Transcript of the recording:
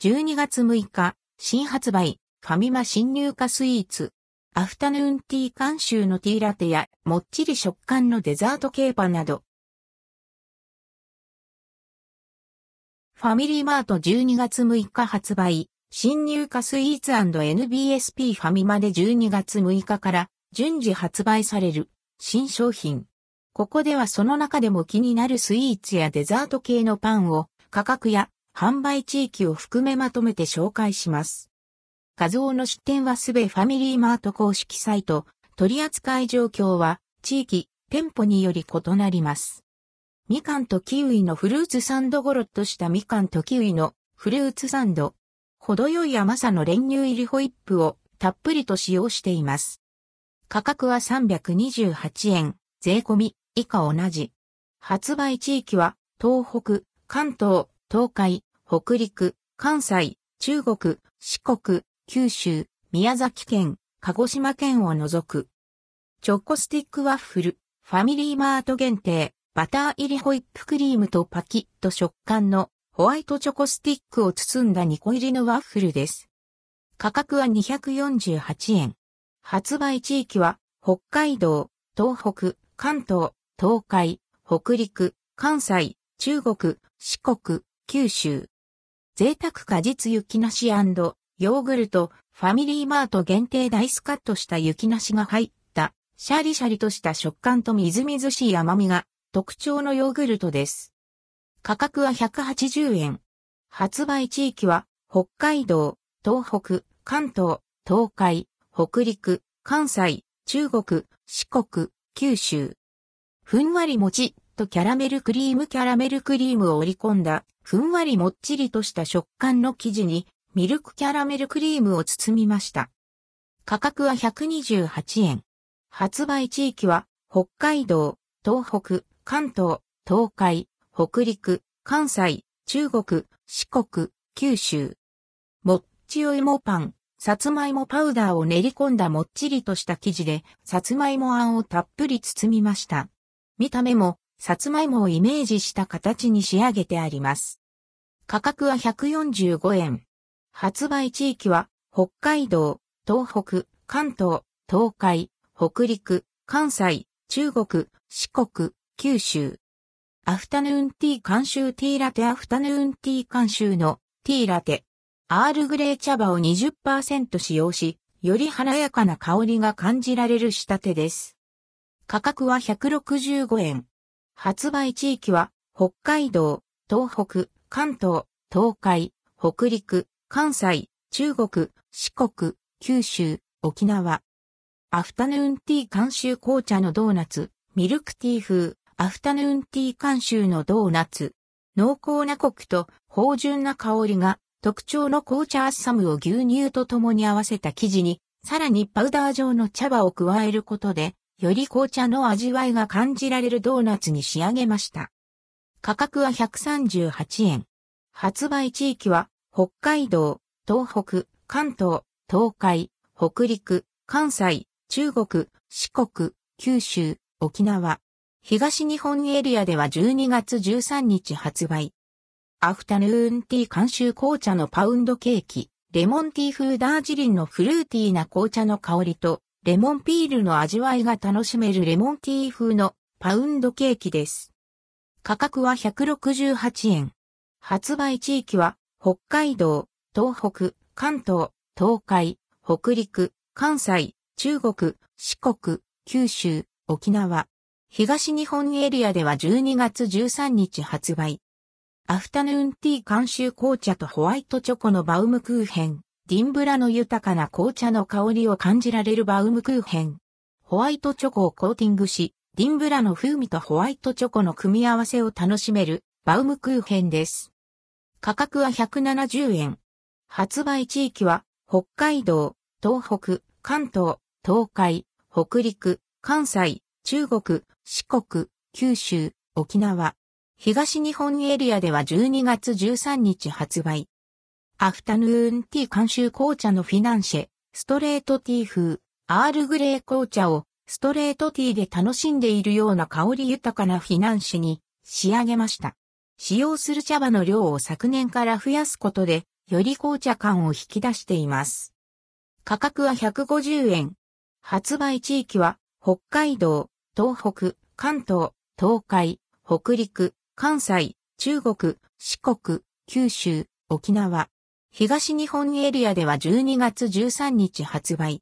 12月6日、新発売、ファミマ新入荷スイーツ。アフタヌーンティー監修のティーラテや、もっちり食感のデザートケーパなど。ファミリーマート12月6日発売、新入荷スイーツ &NBSP ファミマで12月6日から順次発売される新商品。ここではその中でも気になるスイーツやデザート系のパンを価格や販売地域を含めまとめて紹介します。画像の出展はすべファミリーマート公式サイト、取扱い状況は地域、店舗により異なります。みかんとキウイのフルーツサンドごろっとしたみかんとキウイのフルーツサンド。程よい甘さの練乳入りホイップをたっぷりと使用しています。価格は328円、税込み、以下同じ。発売地域は東北、関東、東海、北陸、関西、中国、四国、九州、宮崎県、鹿児島県を除く。チョコスティックワッフル、ファミリーマート限定、バター入りホイップクリームとパキッと食感のホワイトチョコスティックを包んだ2個入りのワッフルです。価格は248円。発売地域は北海道、東北、関東、東海、北陸、関西、中国、四国、九州。贅沢果実雪なしヨーグルト、ファミリーマート限定ダイスカットした雪なしが入った、シャリシャリとした食感とみずみずしい甘みが特徴のヨーグルトです。価格は180円。発売地域は北海道、東北、関東、東海、北陸、関西、中国、四国、九州。ふんわりもちっとキャラメルクリームキャラメルクリームを織り込んだ、ふんわりもっちりとした食感の生地に、ミルクキャラメルクリームを包みました。価格は128円。発売地域は、北海道、東北、関東、東海、北陸、関西、中国、四国、九州。もっちお芋パン、さつまいもパウダーを練り込んだもっちりとした生地で、さつまいもあんをたっぷり包みました。見た目もさつまいもをイメージした形に仕上げてあります。価格は145円。発売地域は北海道、東北、関東、東海、北陸、関西、中国、四国、九州。アフタヌーンティー監修ティーラテアフタヌーンティー監修のティーラテ。アールグレー茶葉を20%使用し、より華やかな香りが感じられる仕立てです。価格は165円。発売地域は北海道、東北、関東、東海、北陸、関西、中国、四国、九州、沖縄。アフタヌーンティー監修紅茶のドーナツ、ミルクティー風、アフタヌーンティー監修のドーナツ。濃厚なコクと芳醇な香りが特徴の紅茶アッサムを牛乳と共に合わせた生地に、さらにパウダー状の茶葉を加えることで、より紅茶の味わいが感じられるドーナツに仕上げました。価格は138円。発売地域は北海道、東北、関東、東海、北陸、関西、中国、四国、九州、沖縄。東日本エリアでは12月13日発売。アフタヌーンティー監修紅茶のパウンドケーキ、レモンティー風ダージリンのフルーティーな紅茶の香りとレモンピールの味わいが楽しめるレモンティー風のパウンドケーキです。価格は168円。発売地域は北海道、東北、関東、東海、北陸、関西、中国、四国、九州、沖縄。東日本エリアでは12月13日発売。アフタヌーンティー監修紅茶とホワイトチョコのバウムクーヘン。ディンブラの豊かな紅茶の香りを感じられるバウムクーヘン。ホワイトチョコをコーティングし、ディンブラの風味とホワイトチョコの組み合わせを楽しめるバウムクーヘンです。価格は170円。発売地域は北海道、東北、関東、東海、北陸、関西、中国、四国、九州、沖縄。東日本エリアでは12月13日発売。アフタヌーンティー監修紅茶のフィナンシェ、ストレートティー風、アールグレー紅茶をストレートティーで楽しんでいるような香り豊かなフィナンシに仕上げました。使用する茶葉の量を昨年から増やすことで、より紅茶感を引き出しています。価格は150円。発売地域は北海道、東北、関東、東海、北陸、関西、中国、四国、九州、沖縄。東日本エリアでは12月13日発売。